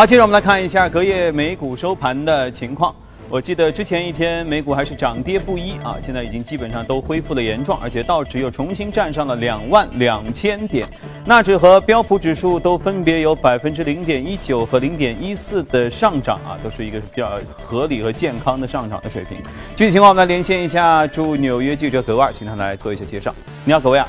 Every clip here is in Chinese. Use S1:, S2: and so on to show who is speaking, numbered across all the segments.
S1: 好，接着我们来看一下隔夜美股收盘的情况。我记得之前一天美股还是涨跌不一啊，现在已经基本上都恢复了原状，而且道指又重新站上了两万两千点，纳指和标普指数都分别有百分之零点一九和零点一四的上涨啊，都是一个比较合理和健康的上涨的水平。具体情况我们来连线一下驻纽约记者格外，请他来做一些介绍。你好，格外啊。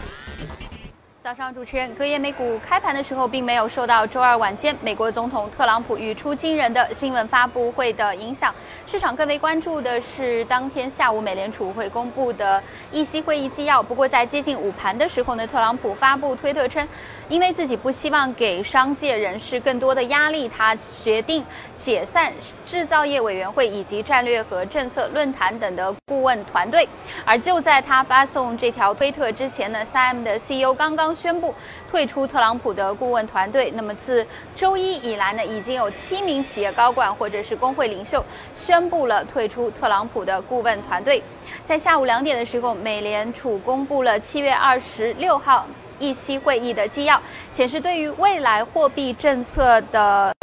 S2: 早上，主持人，隔夜美股开盘的时候，并没有受到周二晚间美国总统特朗普语出惊人的新闻发布会的影响。市场更为关注的是当天下午美联储会公布的议息会议纪要。不过，在接近午盘的时候呢，特朗普发布推特称，因为自己不希望给商界人士更多的压力，他决定解散制造业委员会以及战略和政策论坛等的顾问团队。而就在他发送这条推特之前呢，3M 的 CEO 刚刚宣布退出特朗普的顾问团队。那么，自周一以来呢，已经有七名企业高管或者是工会领袖宣。宣布了退出特朗普的顾问团队。在下午两点的时候，美联储公布了七月二十六号议息会议的纪要，显示对于未来货币政策的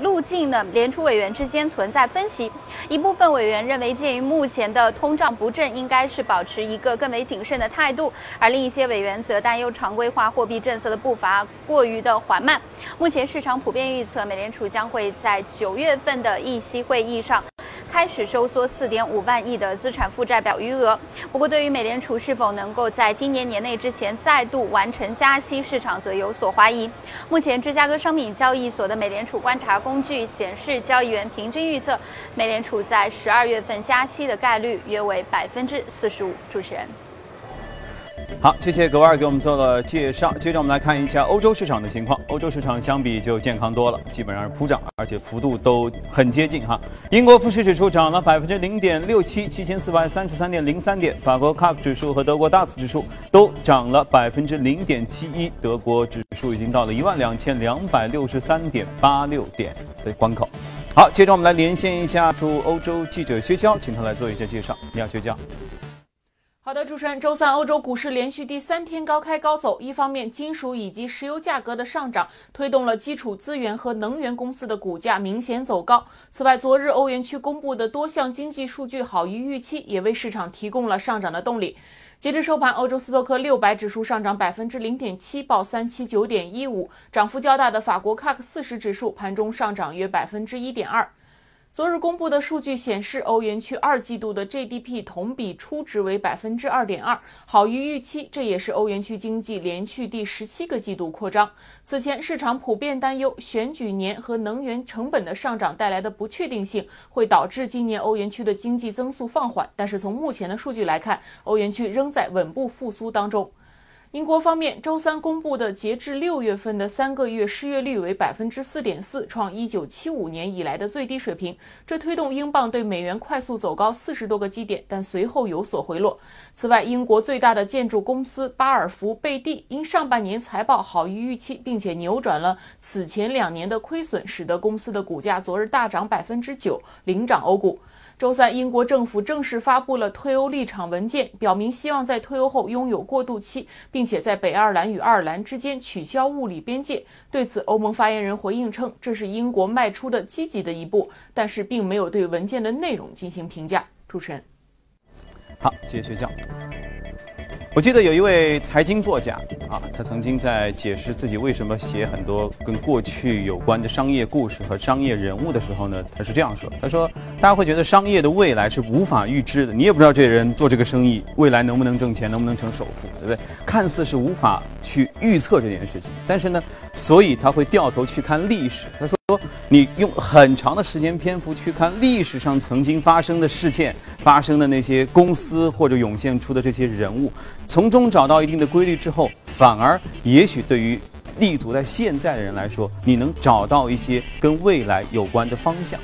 S2: 路径呢，联储委员之间存在分歧。一部分委员认为，鉴于目前的通胀不振，应该是保持一个更为谨慎的态度；而另一些委员则担忧常规化货币政策的步伐过于的缓慢。目前市场普遍预测，美联储将会在九月份的议息会议上。开始收缩四点五万亿的资产负债表余额。不过，对于美联储是否能够在今年年内之前再度完成加息，市场则有所怀疑。目前，芝加哥商品交易所的美联储观察工具显示，交易员平均预测美联储在十二月份加息的概率约为百分之四十五。主持人。
S1: 好，谢谢格瓦尔给我们做了介绍。接着我们来看一下欧洲市场的情况。欧洲市场相比就健康多了，基本上是普涨，而且幅度都很接近哈。英国富时指数涨了百分之零点六七，七千四百三十三点零三点。法国 CAC 指数和德国 DAX 指数都涨了百分之零点七一，德国指数已经到了一万两千两百六十三点八六点的关口。好，接着我们来连线一下驻欧洲记者薛娇，请他来做一下介绍。你好，薛娇。
S3: 好的，主持人，周三欧洲股市连续第三天高开高走。一方面，金属以及石油价格的上涨推动了基础资源和能源公司的股价明显走高。此外，昨日欧元区公布的多项经济数据好于预期，也为市场提供了上涨的动力。截至收盘，欧洲斯托克六百指数上涨百分之零点七，报三七九点一五。涨幅较大的法国 CAC 四十指数盘中上涨约百分之一点二。昨日公布的数据显示，欧元区二季度的 GDP 同比初值为百分之二点二，好于预期。这也是欧元区经济连续第十七个季度扩张。此前，市场普遍担忧选举年和能源成本的上涨带来的不确定性会导致今年欧元区的经济增速放缓。但是从目前的数据来看，欧元区仍在稳步复苏当中。英国方面，周三公布的截至六月份的三个月失业率为百分之四点四，创一九七五年以来的最低水平。这推动英镑对美元快速走高四十多个基点，但随后有所回落。此外，英国最大的建筑公司巴尔福贝蒂因上半年财报好于预期，并且扭转了此前两年的亏损，使得公司的股价昨日大涨百分之九，领涨欧股。周三，英国政府正式发布了退欧立场文件，表明希望在退欧后拥有过渡期，并且在北爱尔兰与爱尔兰之间取消物理边界。对此，欧盟发言人回应称，这是英国迈出的积极的一步，但是并没有对文件的内容进行评价。主持人，
S1: 好，谢谢学校。我记得有一位财经作家啊，他曾经在解释自己为什么写很多跟过去有关的商业故事和商业人物的时候呢，他是这样说：他说，大家会觉得商业的未来是无法预知的，你也不知道这人做这个生意未来能不能挣钱，能不能成首富，对不对？看似是无法去预测这件事情，但是呢，所以他会掉头去看历史。他说。说你用很长的时间篇幅去看历史上曾经发生的事件，发生的那些公司或者涌现出的这些人物，从中找到一定的规律之后，反而也许对于立足在现在的人来说，你能找到一些跟未来有关的方向。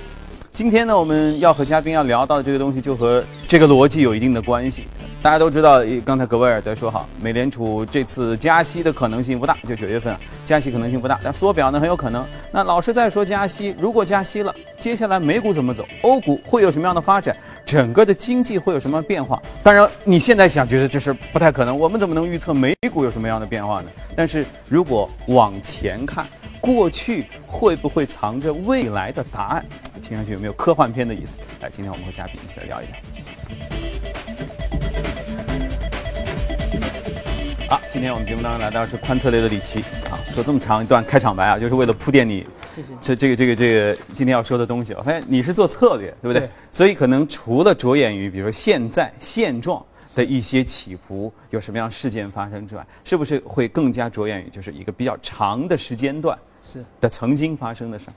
S1: 今天呢，我们要和嘉宾要聊到的这个东西，就和这个逻辑有一定的关系。大家都知道，刚才格威尔德说好，美联储这次加息的可能性不大，就九月份啊加息可能性不大，但缩表呢很有可能。那老师在说加息，如果加息了，接下来美股怎么走？欧股会有什么样的发展？整个的经济会有什么变化？当然，你现在想觉得这是不太可能，我们怎么能预测美股有什么样的变化呢？但是如果往前看。过去会不会藏着未来的答案？听上去有没有科幻片的意思？来，今天我们和嘉宾一起来聊一聊。好，今天我们节目当中来到是宽策略的李琦啊，说这么长一段开场白啊，就是为了铺垫你这这个这个这个今天要说的东西。我发现你是做策略，对不对？
S4: 对
S1: 所以可能除了着眼于比如说现在现状的一些起伏，有什么样事件发生之外，是不是会更加着眼于就是一个比较长的时间段
S4: 是
S1: 的曾经发生的事儿？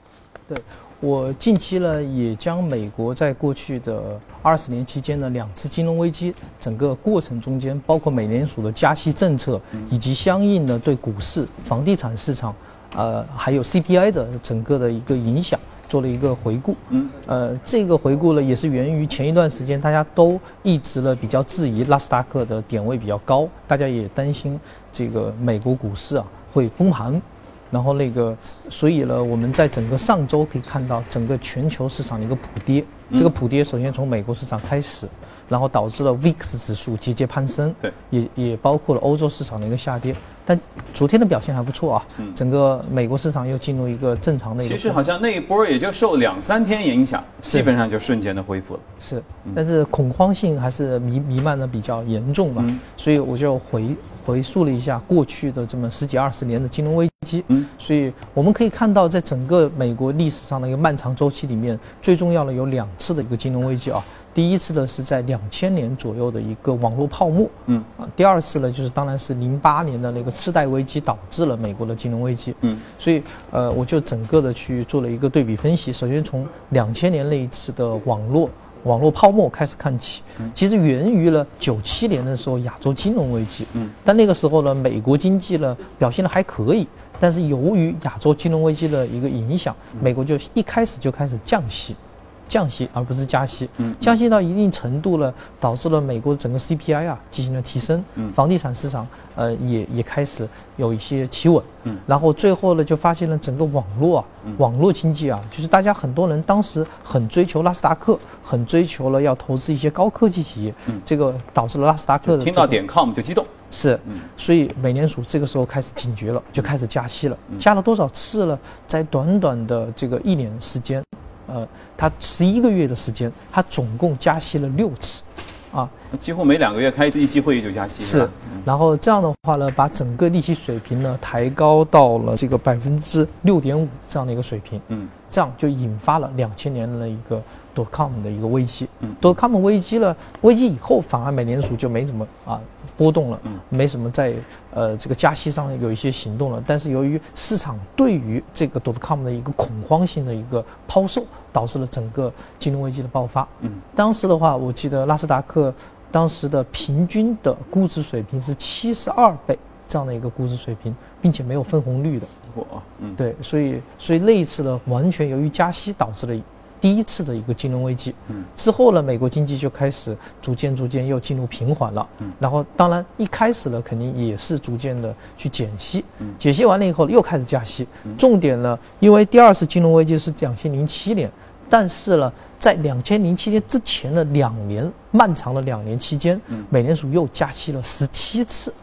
S4: 对，我近期呢也将美国在过去的二十年期间的两次金融危机整个过程中间，包括美联储的加息政策，以及相应的对股市、房地产市场，呃，还有 CPI 的整个的一个影响，做了一个回顾。
S1: 嗯，
S4: 呃，这个回顾呢也是源于前一段时间大家都一直呢比较质疑纳斯达克的点位比较高，大家也担心这个美国股市啊会崩盘。然后那个，所以呢，我们在整个上周可以看到整个全球市场的一个普跌。这个普跌首先从美国市场开始，然后导致了 VIX 指数节节攀升。
S1: 对，
S4: 也也包括了欧洲市场的一个下跌。但昨天的表现还不错啊，
S1: 嗯
S4: 整个美国市场又进入一个正常的一个。
S1: 其实好像那一波也就受两三天影响，基本上就瞬间的恢复了。
S4: 是，但是恐慌性还是弥弥漫的比较严重吧，
S1: 嗯
S4: 所以我就回回溯了一下过去的这么十几二十年的金融危机，
S1: 嗯，
S4: 所以我们可以看到，在整个美国历史上的一个漫长周期里面，最重要的有两次的一个金融危机啊。第一次呢是在两千年左右的一个网络泡沫，
S1: 嗯。
S4: 啊，第二次呢就是当然是零八年的那个次贷危机导致了美国的金融危机，
S1: 嗯，
S4: 所以呃我就整个的去做了一个对比分析。首先从两千年那一次的网络网络泡沫开始看起，其实源于了九七年的时候亚洲金融危机，
S1: 嗯，
S4: 但那个时候呢美国经济呢表现的还可以，但是由于亚洲金融危机的一个影响，美国就一开始就开始降息。降息而不是加息，
S1: 嗯
S4: 降息到一定程度了，导致了美国整个 CPI 啊进行了提升，
S1: 嗯。
S4: 房地产市场呃也也开始有一些企稳，
S1: 嗯。
S4: 然后最后呢就发现了整个网络啊，网络经济啊，就是大家很多人当时很追求纳斯达克，很追求了要投资一些高科技企业，
S1: 嗯。
S4: 这个导致了纳斯达克的这个
S1: 听到点 com 就激动。
S4: 是
S1: 嗯，
S4: 所以美联储这个时候开始警觉了，就开始加息了。加了多少次了？在短短的这个一年时间，呃，他十一个月的时间，他总共加息了六次，啊，
S1: 几乎每两个月开一次议息会议就加息，
S4: 是？。然后这样的话呢，把整个利息水平呢抬高到了这个百分之六点五这样的一个水平。
S1: 嗯
S4: 这样就引发了两千年的一个 dot com 的一个危机。
S1: 嗯
S4: dot com 危机了，危机以后反而美联储就没怎么啊波动了，
S1: 嗯
S4: 没什么在呃这个加息上有一些行动了。但是由于市场对于这个 dot com 的一个恐慌性的一个抛售，导致了整个金融危机的爆发。
S1: 嗯
S4: 当时的话，我记得纳斯达克当时的平均的估值水平是七十二倍这样的一个估值水平，并且没有分红率的。
S1: 我嗯
S4: 对，所以所以那一次呢，完全由于加息导致了第一次的一个金融危机。
S1: 嗯
S4: 之后呢，美国经济就开始逐渐逐渐又进入平缓了。
S1: 嗯
S4: 然后当然一开始呢，肯定也是逐渐的去减息。
S1: 嗯
S4: 减息完了以后又开始加息。重点呢，因为第二次金融危机是两千零七年，但是呢。在两千零七年之前的两年漫长的两年期间，
S1: 嗯
S4: 美联储又加息了十七次，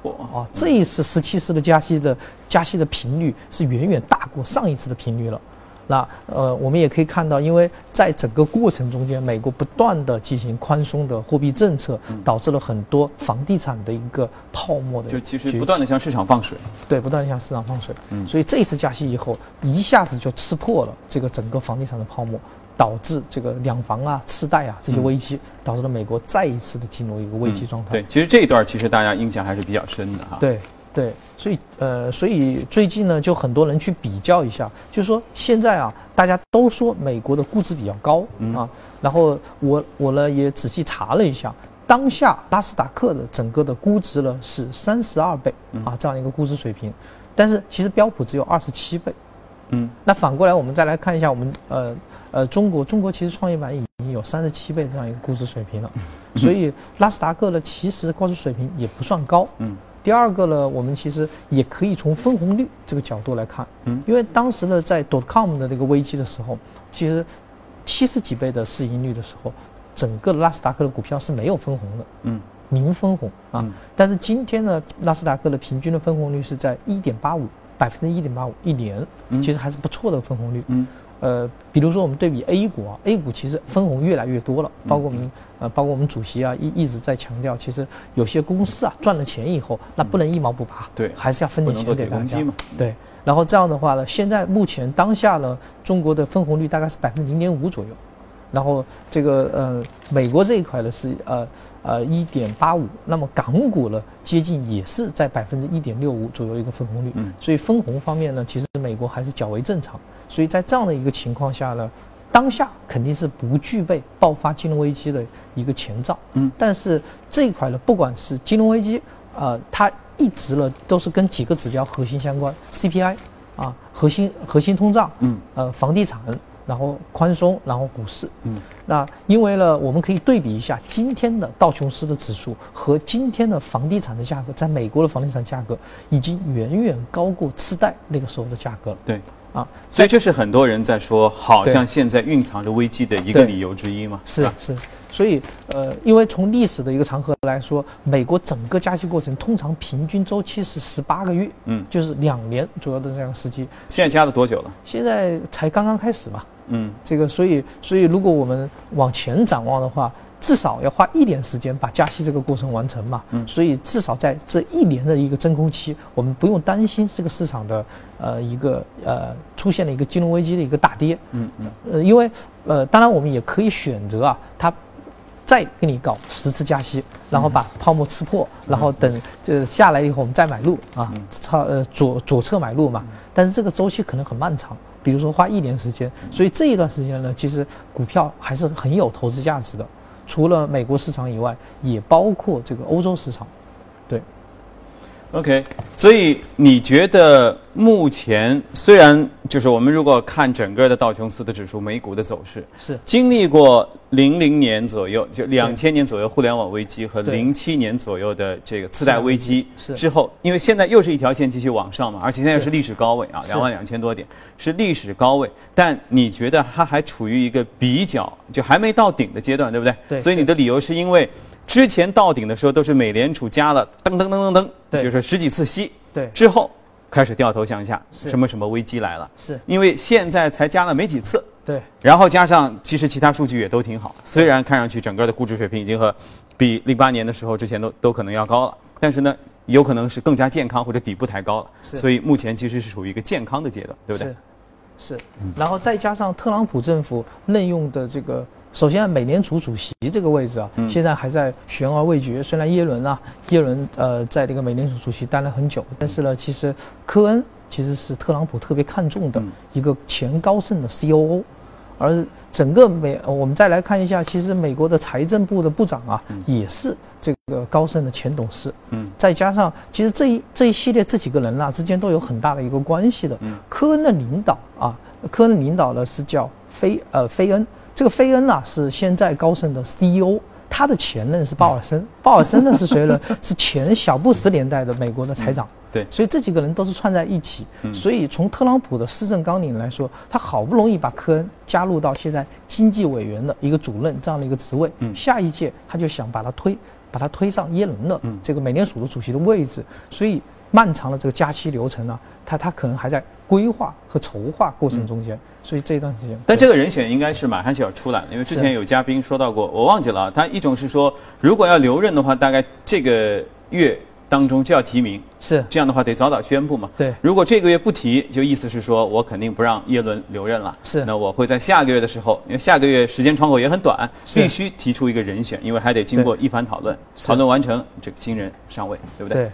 S1: 我
S4: 啊，这一次十七次的加息的加息的频率是远远大过上一次的频率了。那呃，我们也可以看到，因为在整个过程中间，美国不断的进行宽松的货币政策，导致了很多房地产的一个泡沫的
S1: 就其实不断的向市场放水。
S4: 对，不断的向市场放水。
S1: 嗯
S4: 所以这一次加息以后，一下子就吃破了这个整个房地产的泡沫，导致这个两房啊、次贷啊这些危机，导致了美国再一次的进入一个危机状态。
S1: 对，其实这一段其实大家印象还是比较深的哈。，
S4: 对对，所以呃，所以最近呢，就很多人去比较一下，就是说现在啊，大家都说美国的估值比较高、啊，然后我我呢也仔细查了一下，当下纳斯达克的整个的估值呢是三十二倍啊这样一个估值水平，但是其实标普只有二十七倍。
S1: 嗯，
S4: 那反过来我们再来看一下我们呃呃中国，中国其实创业板已经有三十七倍这样一个估值水平了，所以纳斯达克呢其实估值水平也不算高。
S1: 嗯。
S4: 第二个呢，我们其实也可以从分红率这个角度来看，
S1: 嗯。
S4: 因为当时呢，在 dot com 的那个危机的时候，其实七十几倍的市盈率的时候，整个纳斯达克的股票是没有分红的，
S1: 嗯，
S4: 零分红啊。
S1: 嗯。
S4: 但是今天呢，纳斯达克的平均的分红率是在一点八五，百分之一点八五一年，其实还是不错的分红率。
S1: 嗯，
S4: 呃，比如说我们对比 A 股啊，A 股其实分红越来越多了，包括我们呃，包括我们主席啊一一直在强调，其实有些公司啊赚了钱以后，那不能一毛不拔，
S1: 对
S4: 还是要分点钱给大家
S1: 嘛。
S4: 对，然后这样的话呢，现在目前当下呢，中国的分红率大概是百分之零点五左右，然后这个呃，美国这一块呢是呃。呃，一点八五，那么港股呢，接近也是在百分之一点六五左右一个分红率，嗯，所以分红方面呢，其实美国还是较为正常，所以在这样的一个情况下呢，当下肯定是不具备爆发金融危机的一个前兆，嗯，但是这一块呢，不管是金融危机，呃，它一直呢都是跟几个指标核心相关，CPI，啊，核心核心通胀，嗯，呃，房地产。然后宽松，然后股市，嗯，那因为呢，我们可以对比一下今天的道琼斯的指数和今天的房地产的价格，在美国的房地产价格已经远远高过次贷那个时候的价格了。
S1: 对，啊，所以这是很多人在说，好像现在蕴藏着危机的一个理由之一嘛。
S4: 是是。所以，呃，因为从历史的一个长河来说，美国整个加息过程通常平均周期是十八个月，嗯，就是两年左右的这样时期。
S1: 现在加了多久了？
S4: 现在才刚刚开始嘛。嗯，这个，所以，所以如果我们往前展望的话，至少要花一年时间把加息这个过程完成嘛。嗯，所以至少在这一年的一个真空期，我们不用担心这个市场的呃一个呃出现了一个金融危机的一个大跌。嗯嗯，呃，因为呃，当然我们也可以选择啊，它再给你搞十次加息，然后把泡沫吃破，然后等呃下来以后我们再买入啊，差呃左左侧买入嘛。但是这个周期可能很漫长。比如说花一年时间，所以这一段时间呢，其实股票还是很有投资价值的。除了美国市场以外，也包括这个欧洲市场，
S1: OK，所以你觉得目前虽然就是我们如果看整个的道琼斯的指数、美股的走势，
S4: 是
S1: 经历过零零年左右就两千年左右互联网危机和零七年左右的这个次贷危机之后，因为现在又是一条线继续往上嘛，而且现在是历史高位啊，两万两千多点是历史高位，但你觉得它还处于一个比较就还没到顶的阶段，对不对？
S4: 对。
S1: 所以你的理由是因为。之前到顶的时候都是美联储加了噔噔噔噔噔，
S4: 对，
S1: 就是十几次息，
S4: 对，
S1: 之后开始掉头向下，什么什么危机来了，
S4: 是，
S1: 因为现在才加了没几次，
S4: 对，
S1: 然后加上其实其他数据也都挺好，虽然看上去整个的估值水平已经和比零八年的时候之前都都可能要高了，但是呢，有可能是更加健康或者底部抬高了，所以目前其实是处于一个健康的阶段，对不对？
S4: 是，是，然后再加上特朗普政府任用的这个。首先，美联储主席这个位置啊，现在还在悬而未决。虽然耶伦啊，耶伦呃，在这个美联储主席待了很久，但是呢，其实科恩其实是特朗普特别看重的一个前高盛的 COO，而整个美，我们再来看一下，其实美国的财政部的部长啊，也是这个高盛的前董事。嗯，再加上其实这一这一系列这几个人啊之间都有很大的一个关系的。嗯，科恩的领导啊，科恩领导呢是叫菲呃菲恩。这个菲恩啊是现在高盛的 CEO，他的前任是鲍尔森，鲍尔森呢是谁呢？是前小布什年代的美国的财长。
S1: 对，
S4: 所以这几个人都是串在一起。所以从特朗普的施政纲领来说，他好不容易把科恩加入到现在经济委员的一个主任这样的一个职位，下一届他就想把他推，把他推上耶伦的这个美联储的主席的位置。所以漫长的这个加息流程呢，他他可能还在规划和筹划过程中间。所以这一段时间，
S1: 但这个人选应该是马上就要出来了，因为之前有嘉宾说到过，我忘记了啊。他一种是说，如果要留任的话，大概这个月当中就要提名，
S4: 是
S1: 这样的话得早早宣布嘛。
S4: 对，
S1: 如果这个月不提，就意思是说我肯定不让耶伦留任了。
S4: 是，
S1: 那我会在下个月的时候，因为下个月时间窗口也很短，必须提出一个人选，因为还得经过一番讨论，讨论完成这个新人上位，对不对？
S4: 对。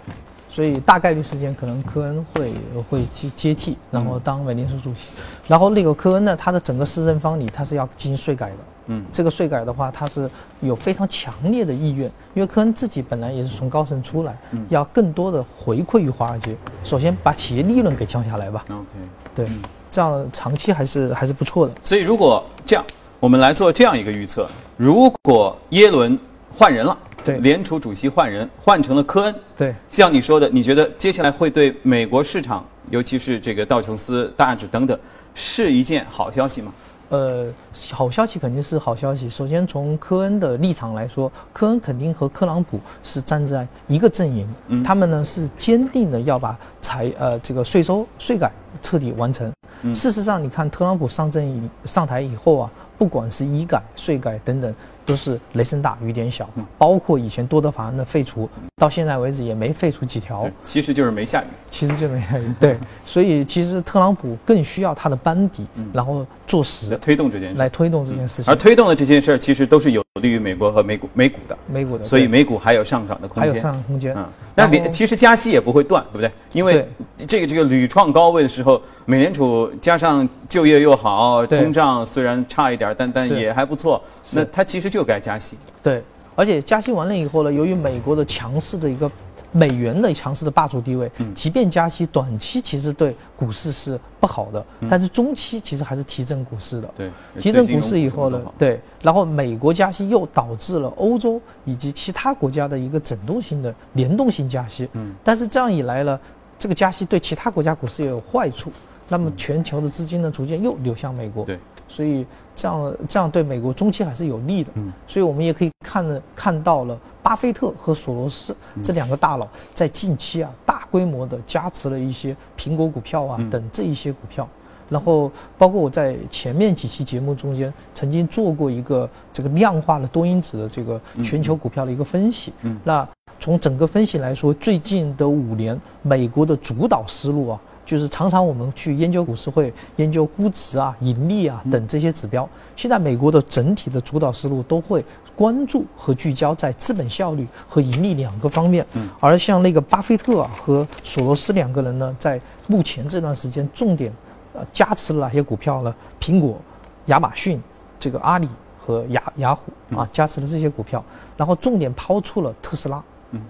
S4: 所以大概率时间可能科恩会会接接替，然后当美联储主席。然后那个科恩呢，他的整个施政方里他是要进行税改的。嗯，这个税改的话，他是有非常强烈的意愿，因为科恩自己本来也是从高盛出来，要更多的回馈于华尔街。首先把企业利润给降下来吧。
S1: OK，
S4: 对，这样长期还是还是不错的。
S1: 所以如果这样，我们来做这样一个预测：如果耶伦换人了。
S4: 对，
S1: 联储主席换人，换成了科恩。
S4: 对，
S1: 像你说的，你觉得接下来会对美国市场，尤其是这个道琼斯、大指等等，是一件好消息吗？
S4: 呃，好消息肯定是好消息。首先从科恩的立场来说，科恩肯定和特朗普是站在一个阵营，嗯他们呢是坚定的要把财。呃这个税收税改彻底完成。事实上，你看特朗普上阵以上台以后啊，不管是医改、税改等等。都是雷声大雨点小，包括以前多德法案的废除，到现在为止也没废除几条。
S1: 其实就是没下雨，
S4: 其实就没下雨。对，所以其实特朗普更需要他的班底，然后做实
S1: 推动这件事，
S4: 来推动这件事情。
S1: 而推动的这件事儿，其实都是有利于美国和美股美股的，
S4: 美股的。
S1: 所以美股还有上涨的空间，
S4: 还有上涨空间。嗯，
S1: 那其实加息也不会断，对不对？因为这个这个屡创高位的时候，美联储加上就业又好，通胀虽然差一点，但但也还不错。那它其实。就该加息，
S4: 对，而且加息完了以后呢，由于美国的强势的一个美元的强势的霸主地位，嗯，即便加息，短期其实对股市是不好的，但是中期其实还是提振股市的，
S1: 对，
S4: 提振股市以后呢，对，然后美国加息又导致了欧洲以及其他国家的一个整动性的联动性加息，嗯，但是这样一来呢，这个加息对其他国家股市也有坏处，那么全球的资金呢逐渐又流向美国，
S1: 对。
S4: 所以这样这样对美国中期还是有利的，嗯，所以我们也可以看了看到了巴菲特和索罗斯这两个大佬在近期啊大规模的加持了一些苹果股票啊等这一些股票，然后包括我在前面几期节目中间曾经做过一个这个量化的多因子的这个全球股票的一个分析，嗯，那从整个分析来说，最近的五年美国的主导思路啊。就是常常我们去研究股市会研究估值啊、盈利啊等这些指标。现在美国的整体的主导思路都会关注和聚焦在资本效率和盈利两个方面。嗯。而像那个巴菲特啊和索罗斯两个人呢，在目前这段时间重点呃加持了哪些股票呢？苹果、亚马逊、这个阿里和雅雅虎啊，加持了这些股票，然后重点抛出了特斯拉。嗯。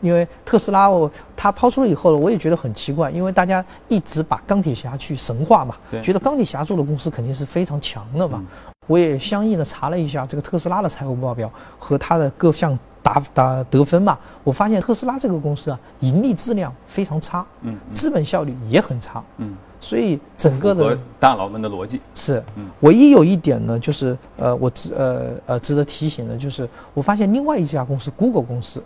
S4: 因为特斯拉，我它抛出了以后呢，我也觉得很奇怪，因为大家一直把钢铁侠去神话嘛，觉得钢铁侠做的公司肯定是非常强的嘛。我也相应的查了一下这个特斯拉的财务报表和它的各项打打得分嘛，我发现特斯拉这个公司啊，盈利质量非常差，嗯，资本效率也很差，嗯，所以整个的
S1: 大佬们的逻辑。
S4: 是，嗯，唯一有一点呢，就是呃，我值呃呃值得提醒的就是，我发现另外一家公司 Google 公司。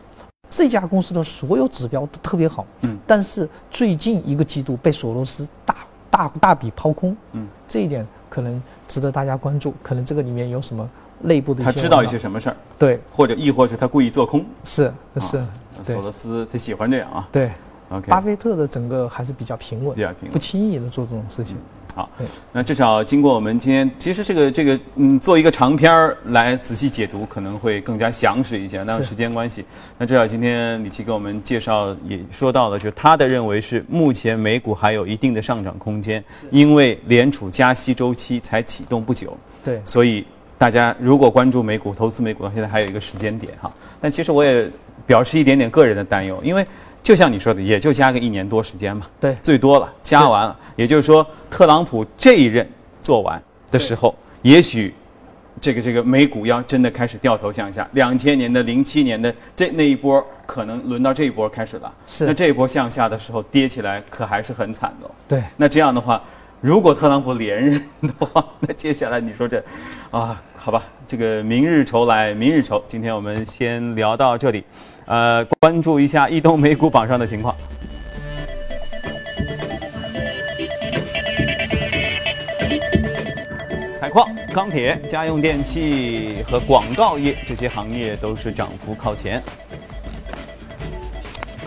S4: 这家公司的所有指标都特别好，嗯，但是最近一个季度被索罗斯大大大笔抛空，嗯，这一点可能值得大家关注，可能这个里面有什么内部的
S1: 他知道一些什么事儿，
S4: 对，
S1: 或者亦或是他故意做空，
S4: 是是，
S1: 索罗斯他喜欢这样啊，
S4: 对，OK，巴菲特的整个还是比较平稳，
S1: 比较平稳，
S4: 不轻易的做这种事情。
S1: 好，那至少经过我们今天，其实这个这个，嗯，做一个长篇儿来仔细解读，可能会更加详实一些。那时间关系，那至少今天李琦给我们介绍也说到了，就是他的认为是目前美股还有一定的上涨空间，因为联储加息周期才启动不久。
S4: 对，
S1: 所以大家如果关注美股、投资美股，到现在还有一个时间点哈。但其实我也表示一点点个人的担忧，因为。就像你说的，也就加个一年多时间嘛，
S4: 对，
S1: 最多了，加完了，也就是说，特朗普这一任做完的时候，也许这个这个美股要真的开始掉头向下。两千年的、零七年的这那一波，可能轮到这一波开始了。
S4: 是，
S1: 那这一波向下的时候，跌起来可还是很惨的。
S4: 对，
S1: 那这样的话，如果特朗普连任的话，那接下来你说这，啊，好吧，这个明日愁来明日愁。今天我们先聊到这里。呃，关注一下移动美股榜上的情况。采矿、钢铁、家用电器和广告业这些行业都是涨幅靠前。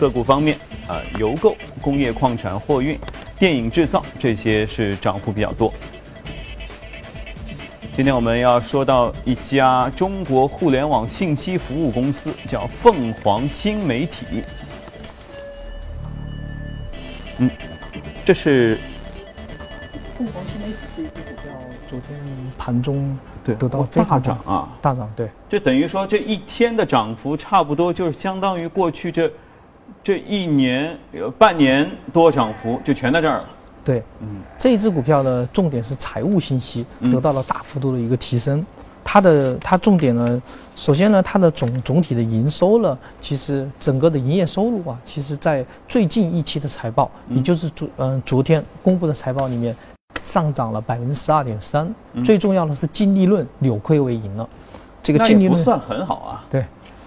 S1: 个股方面，啊，邮购、工业矿产、货运、电影制造这些是涨幅比较多。今天我们要说到一家中国互联网信息服务公司，叫凤凰新媒体。嗯，这是
S4: 凤凰新媒体这个股票，昨天盘中
S1: 对
S4: 得到
S1: 大涨啊，
S4: 大涨对。
S1: 就等于说这一天的涨幅差不多就是相当于过去这这一年有半年多涨幅就全在这儿了。
S4: 对，嗯，这一只股票呢，重点是财务信息得到了大幅度的一个提升。它的它重点呢，首先呢，它的总总体的营收呢，其实整个的营业收入啊，其实在最近一期的财报，也就是昨嗯昨天公布的财报里面，上涨了百分之十二点三。最重要的是净利润扭亏为盈了，
S1: 这个净利润不算很好啊。
S4: 对，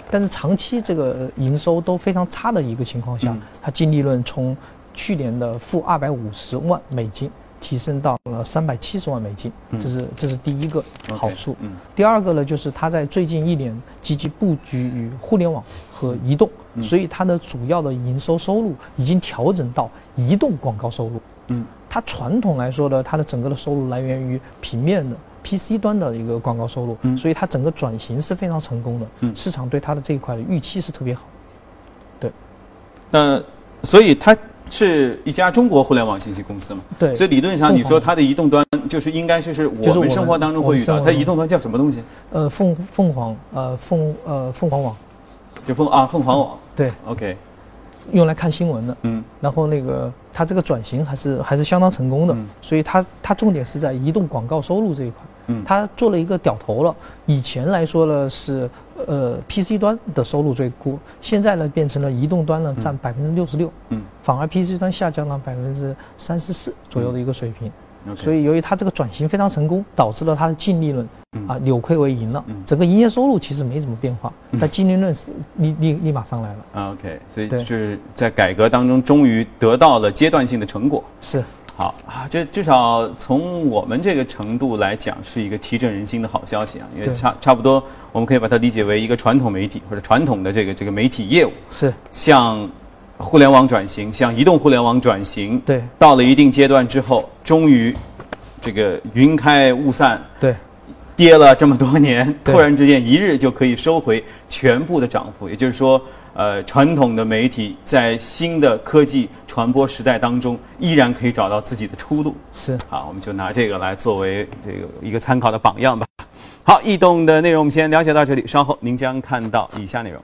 S4: 但是长期这个营收都非常差的一个情况下，它净利润从去年的负二百五十万美金提升到了三百七十万美金，这是这是第一个好处。嗯，第二个呢，就是它在最近一年积极布局于互联网和移动，所以它的主要的营收收入已经调整到移动广告收入。嗯，它传统来说呢，它的整个的收入来源于平面的。PC 端的一个广告收入，所以它整个转型是非常成功的，市场对它的这一块的预期是特别好。对，
S1: 那所以它是一家中国互联网信息公司嘛？
S4: 对。
S1: 所以理论上你说它的移动端就是应该是是我们生活当中会遇到，它移动端叫什么东西？
S4: 呃，凤凤凰呃凤呃凤凰网，
S1: 就凤啊凤凰网。
S4: 对
S1: ，OK。
S4: 用来看新闻的，嗯，然后那个它这个转型还是还是相当成功的，所以它它重点是在移动广告收入这一块，嗯，它做了一个掉头了。以前来说呢是呃 PC 端的收入最高，现在呢变成了移动端呢占百分之六十六，嗯，反而 PC 端下降了百分之三十四左右的一个水平。所以，由于它这个转型非常成功，导致了它的净利润啊扭亏为盈了。整个营业收入其实没怎么变化，但净利润是立立立马上来了。
S1: OK，所以是在改革当中终于得到了阶段性的成果。
S4: 是，
S1: 好啊，这至少从我们这个程度来讲，是一个提振人心的好消息啊。因为差差不多，我们可以把它理解为一个传统媒体或者传统的这个这个媒体业务
S4: 是
S1: 向。互联网转型，向移动互联网转型，
S4: 对，
S1: 到了一定阶段之后，终于，这个云开雾散，
S4: 对，
S1: 跌了这么多年，突然之间一日就可以收回全部的涨幅。也就是说，呃，传统的媒体在新的科技传播时代当中，依然可以找到自己的出路。
S4: 是，
S1: 好，我们就拿这个来作为这个一个参考的榜样吧。好，异动的内容我们先了解到这里，稍后您将看到以下内容。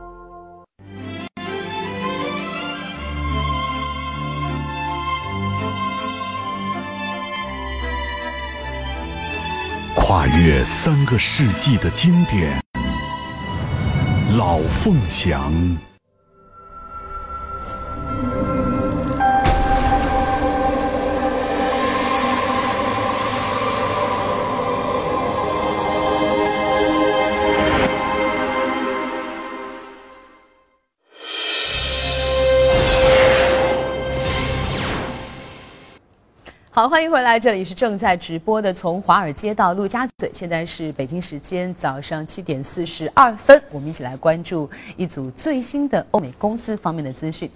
S5: 三个世纪的经典，《老凤祥》。
S6: 好，欢迎回来，这里是正在直播的，从华尔街到陆家嘴，现在是北京时间早上七点四十二分，我们一起来关注一组最新的欧美公司方面的资讯。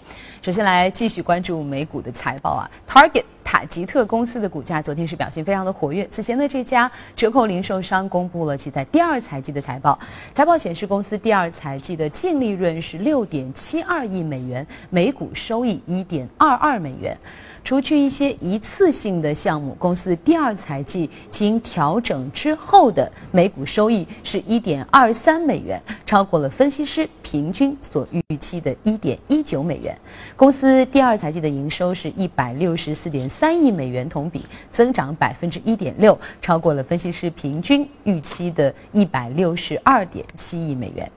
S6: 首先来继续关注美股的财报啊，Target 塔吉特公司的股价昨天是表现非常的活跃。此前呢，这家折扣零售商公布了其在第二财季的财报，财报显示公司第二财季的净利润是六点七二亿美元，每股收益一点二二美元。除去一些一次性的项目，公司第二财季经调整之后的每股收益是一点二三美元，超过了分析师平均所预期的一点一九美元。公司第二财季的营收是一百六十四点三亿美元，同比增长百分之一点六，超过了分析师平均预期的一百六十二点七亿美元。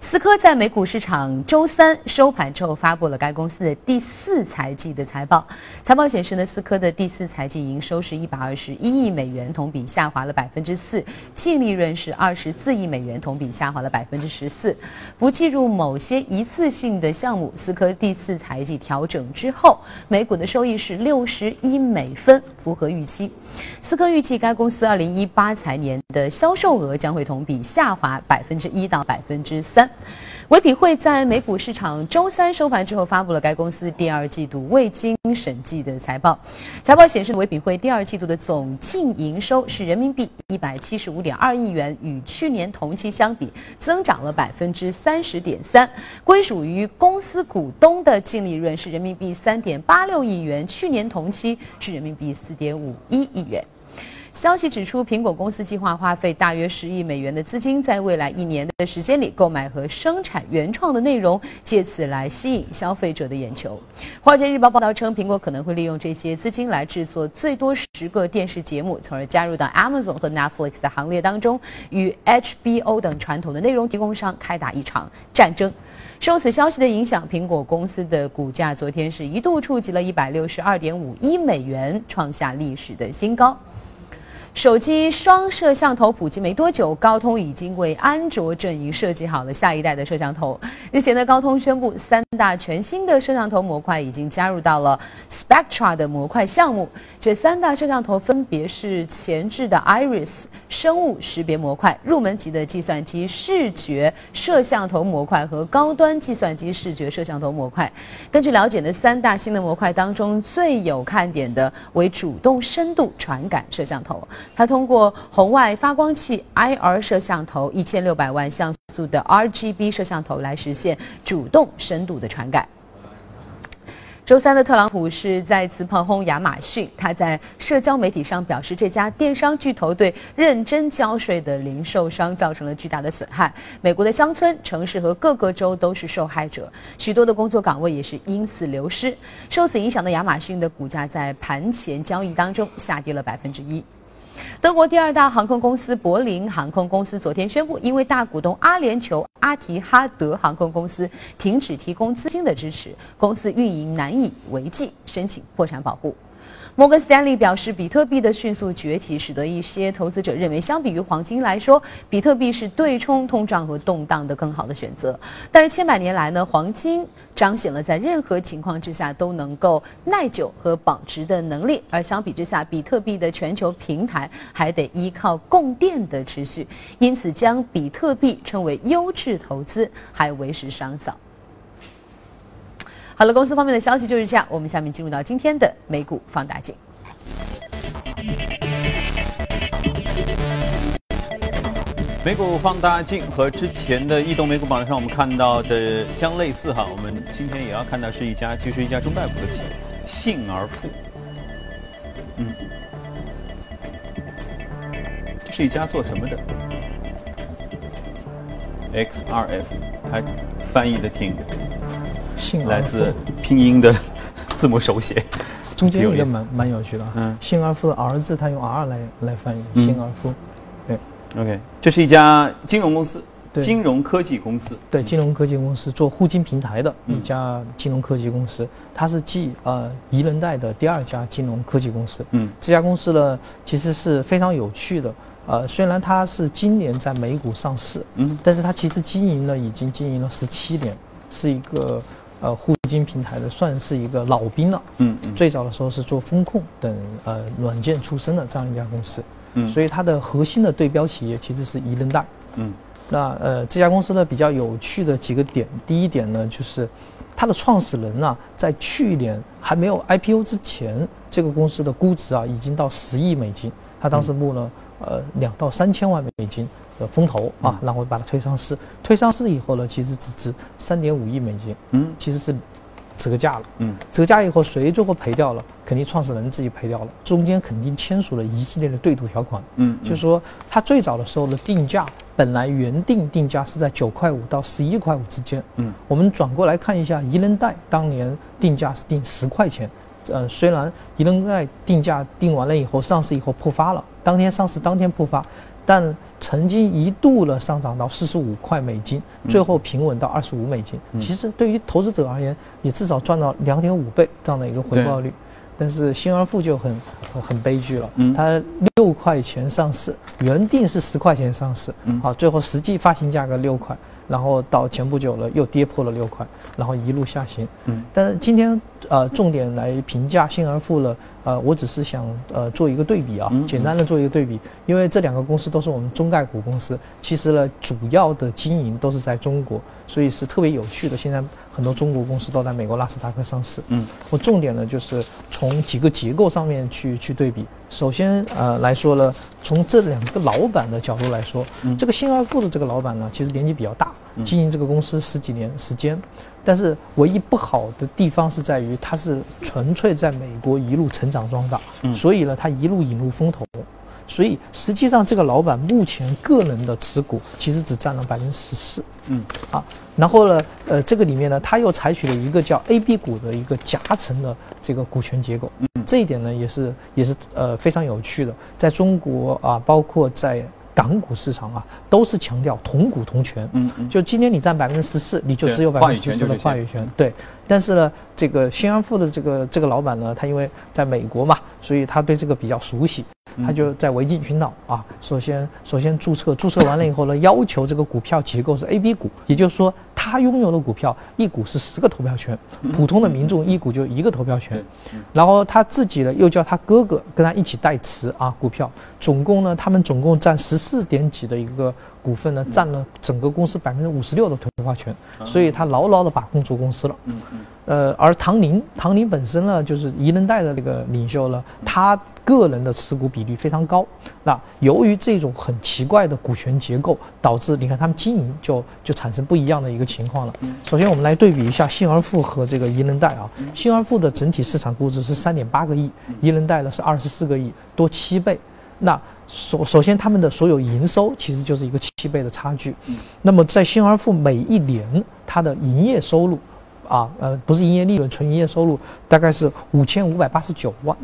S6: 思科在美股市场周三收盘之后发布了该公司的第四财季的财报。财报显示呢，思科的第四财季营收是一百二十一亿美元，同比下滑了百分之四；净利润是二十四亿美元，同比下滑了百分之十四。不计入某些一次性的项目，思科第四财季调整之后，每股的收益是六十一美分，符合预期。思科预计该公司二零一八财年的销售额将会同比下滑百分之一到百分之。三。唯品会在美股市场周三收盘之后，发布了该公司第二季度未经审计的财报。财报显示，唯品会第二季度的总净营收是人民币一百七十五点二亿元，与去年同期相比增长了百分之三十点三。归属于公司股东的净利润是人民币三点八六亿元，去年同期是人民币四点五一亿元。消息指出，苹果公司计划花费大约十亿美元的资金，在未来一年的时间里购买和生产原创的内容，借此来吸引消费者的眼球。《华尔街日报》报道称，苹果可能会利用这些资金来制作最多十个电视节目，从而加入到 Amazon 和 Netflix 的行列当中，与 HBO 等传统的内容提供商开打一场战争。受此消息的影响，苹果公司的股价昨天是一度触及了一百六十二点五一美元，创下历史的新高。手机双摄像头普及没多久，高通已经为安卓阵营设计好了下一代的摄像头。日前呢高通宣布，三大全新的摄像头模块已经加入到了 Spectra 的模块项目。这三大摄像头分别是前置的 Iris 生物识别模块、入门级的计算机视觉摄像头模块和高端计算机视觉摄像头模块。根据了解呢，三大新的模块当中最有看点的为主动深度传感摄像头。它通过红外发光器 IR 摄像头、一千六百万像素的 RGB 摄像头来实现主动深度的传感。周三的特朗普是再次炮轰亚马逊，他在社交媒体上表示，这家电商巨头对认真交税的零售商造成了巨大的损害。美国的乡村、城市和各个州都是受害者，许多的工作岗位也是因此流失。受此影响的亚马逊的股价在盘前交易当中下跌了百分之一。德国第二大航空公司柏林航空公司昨天宣布，因为大股东阿联酋阿提哈德航空公司停止提供资金的支持，公司运营难以为继，申请破产保护。摩根斯丹利表示，比特币的迅速崛起使得一些投资者认为，相比于黄金来说，比特币是对冲通胀和动荡的更好的选择。但是千百年来呢，黄金彰显了在任何情况之下都能够耐久和保值的能力，而相比之下，比特币的全球平台还得依靠供电的持续，因此将比特币称为优质投资还为时尚早。好了，公司方面的消息就是这样。我们下面进入到今天的美股放大镜。
S1: 美股放大镜和之前的异动美股榜上我们看到的相类似哈，我们今天也要看到是一家，就是一家中概股的企业，幸而富。嗯，这是一家做什么的？XRF，还翻译的挺。来自拼音的 字母手写，
S4: 中间一个蛮蛮有趣的。嗯，幸而夫的儿子他用 R 来来翻译，幸而夫。对
S1: ，OK，这是一家金融公司，金融科技公司。
S4: 对，金融科技公司做互金平台的一家金融科技公司，它是继呃宜人贷的第二家金融科技公司。嗯，这家公司呢其实是非常有趣的。呃，虽然它是今年在美股上市，嗯，但是它其实经营了已经经营了十七年，是一个。呃，互金平台的算是一个老兵了。嗯嗯。最早的时候是做风控等呃软件出身的这样一家公司。嗯。所以它的核心的对标企业其实是宜人贷。嗯。那呃这家公司呢比较有趣的几个点，第一点呢就是它的创始人呢在去年还没有 IPO 之前，这个公司的估值啊已经到十亿美金。他当时募了呃两到三千万美金。的风投啊，然后把它推上市，推上市以后呢，其实只值三点五亿美金，嗯，其实是折价了，嗯，折价以后谁最后赔掉了？肯定创始人自己赔掉了，中间肯定签署了一系列的对赌条款，嗯，就是说他最早的时候的定价本来原定定价是在九块五到十一块五之间，嗯，我们转过来看一下宜人贷当年定价是定十块钱，呃，虽然宜人贷定价定完了以后上市以后破发了，当天上市当天破发。但曾经一度的上涨到四十五块美金，最后平稳到二十五美金。其实对于投资者而言，你至少赚到两点五倍这样的一个回报率。但是新而富就很很悲剧了，它六块钱上市，原定是十块钱上市，好，最后实际发行价格六块，然后到前不久了又跌破了六块，然后一路下行。嗯，但是今天呃重点来评价新而富了，呃，我只是想呃做一个对比啊，简单的做一个对比，因为这两个公司都是我们中概股公司，其实呢主要的经营都是在中国，所以是特别有趣的。现在很多中国公司都在美国纳斯达克上市。嗯，我重点呢就是从几个结构上面去去对比。首先呃来说呢，从这两个老板的角度来说，这个新而富的这个老板呢，其实年纪比较大，经营这个公司十几年时间。但是唯一不好的地方是在于，它是纯粹在美国一路成长壮大，所以呢，它一路引入风投，所以实际上这个老板目前个人的持股其实只占了百分之十四，嗯，啊，然后呢，呃，这个里面呢，他又采取了一个叫 A B 股的一个夹层的这个股权结构，嗯，这一点呢也是也是呃非常有趣的，在中国啊，包括在。港股市场啊，都是强调同股同权。嗯，就今天你占百分之十四，你就只有百分之十四的话语权。对，但是呢，这个新安富的这个这个老板呢，他因为在美国嘛，所以他对这个比较熟悉。他就在维京群岛啊，首先首先注册，注册完了以后呢，要求这个股票结构是 A B 股，也就是说他拥有的股票一股是十个投票权，普通的民众一股就一个投票权，然后他自己呢又叫他哥哥跟他一起代持啊股票，总共呢他们总共占十四点几的一个股份呢，占了整个公司百分之五十六的投票权，所以他牢牢的把控住公司了。呃，而唐宁，唐宁本身呢就是宜人贷的那个领袖呢，他。个人的持股比例非常高，那由于这种很奇怪的股权结构，导致你看他们经营就就产生不一样的一个情况了。首先，我们来对比一下信而富和这个宜人贷啊，信而富的整体市场估值是三点八个亿，宜人贷呢是二十四个亿，多七倍。那首首先他们的所有营收其实就是一个七倍的差距。那么在信而富每一年它的营业收入啊，呃，不是营业利润，纯营业收入大概是五千五百八十九万。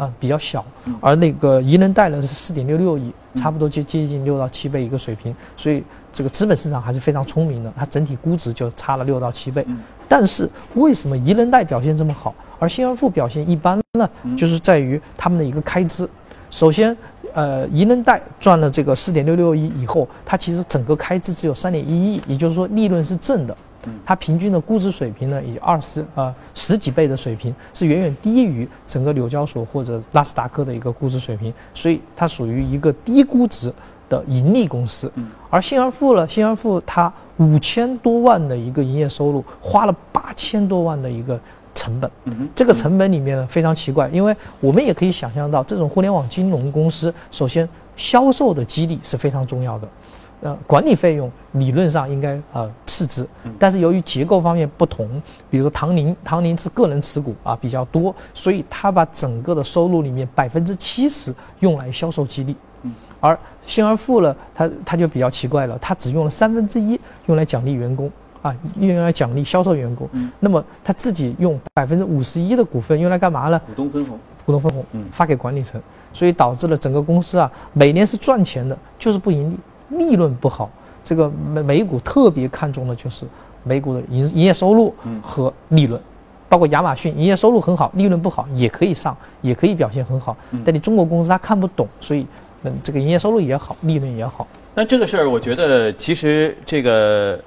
S4: 啊，比较小，而那个宜人贷呢是四点六六亿，差不多接接近六到七倍一个水平，所以这个资本市场还是非常聪明的，它整体估值就差了六到七倍。但是为什么宜人贷表现这么好，而新而富表现一般呢？就是在于他们的一个开支。首先，呃，宜人贷赚了这个四点六六亿以后，它其实整个开支只有三点一亿，也就是说利润是正的。它平均的估值水平呢，以二十呃十几倍的水平，是远远低于整个纽交所或者纳斯达克的一个估值水平，所以它属于一个低估值的盈利公司。而新而富呢，新而富它五千多万的一个营业收入，花了八千多万的一个成本。这个成本里面呢非常奇怪，因为我们也可以想象到，这种互联网金融公司，首先销售的激励是非常重要的。呃，管理费用理论上应该呃次之，但是由于结构方面不同，比如说唐宁，唐宁是个人持股啊比较多，所以他把整个的收入里面百分之七十用来销售激励，而新而富呢，他他就比较奇怪了，他只用了三分之一用来奖励员工啊，用来奖励销售员工，那么他自己用百分之五十一的股份用来干嘛呢？
S1: 股东分红，
S4: 股东分红，发给管理层，所以导致了整个公司啊每年是赚钱的，就是不盈利。利润不好，这个美美股特别看重的就是美股的营营业收入和利润，包括亚马逊营业收入很好，利润不好也可以上，也可以表现很好。但你中国公司他看不懂，所以嗯，这个营业收入也好，利润也好。
S1: 那这个事儿，我觉得其实这个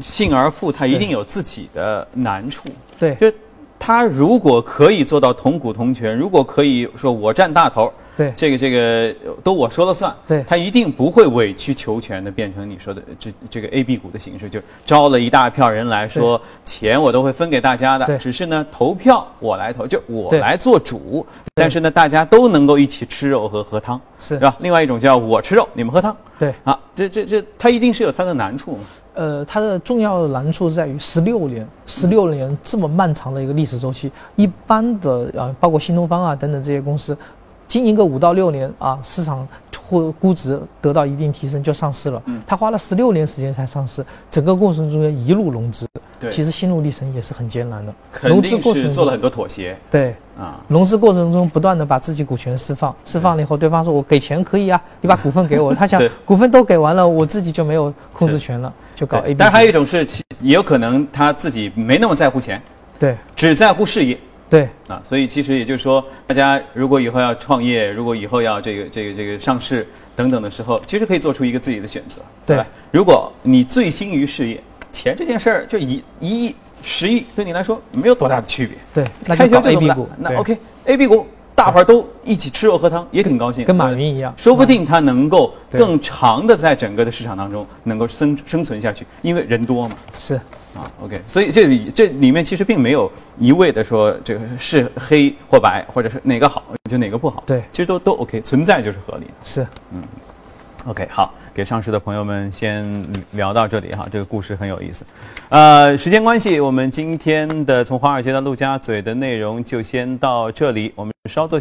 S1: 幸而富它一定有自己的难处。
S4: 对，
S1: 就他如果可以做到同股同权，如果可以说我占大头。
S4: 对，
S1: 这个这个都我说了算。
S4: 对，
S1: 他一定不会委曲求全的变成你说的这这个 A B 股的形式，就招了一大票人来说钱我都会分给大家的。只是呢投票我来投，就我来做主。但是呢大家都能够一起吃肉和喝汤，
S4: 是
S1: 吧？另外一种叫我吃肉，你们喝汤。
S4: 对，
S1: 啊，这这这它一定是有它的难处。
S4: 呃，它的重要的难处在于十六年，十六年这么漫长的一个历史周期，一般的啊，包括新东方啊等等这些公司。经营个五到六年啊，市场或估值得到一定提升就上市了。嗯，他花了十六年时间才上市，整个过程中间一路融资。
S1: 对，
S4: 其实心路历程也是很艰难的。
S1: 融资过程做了很多妥协。
S4: 对啊，融资过程中不断的把自己股权释放，释放了以后，对方说我给钱可以啊，你把股份给我。他想 股份都给完了，我自己就没有控制权了，就搞 A。
S1: 但还有一种是，也有可能他自己没那么在乎钱，
S4: 对，
S1: 只在乎事业。
S4: 对
S1: 啊，所以其实也就是说，大家如果以后要创业，如果以后要这个这个这个上市等等的时候，其实可以做出一个自己的选择，对吧？如果你醉心于事业，钱这件事儿就一一亿十亿对你来说没有多大的区别。
S4: 对，那
S1: 开销就
S4: A
S1: 这么大，那 OK，A B 股大伙儿都一起吃肉喝汤，也挺高兴，
S4: 跟马
S1: 呃
S4: 云一样
S1: 说不定他能够更长的在整个的市场当中能够生生存下去，因为人多嘛。
S4: 是
S1: 啊，OK，所以这里这里面其实并没有一味的说这个是黑或白，或者是哪个好就哪个不好，
S4: 对
S1: 其实都都 OK，存在就是合理的。
S4: 是，
S1: 嗯，OK，好，给上市的朋友们先聊到这里哈，这个故事很有意思。呃，时间关系，我们今天的从华尔街到陆家嘴的内容就先到这里，我们稍作。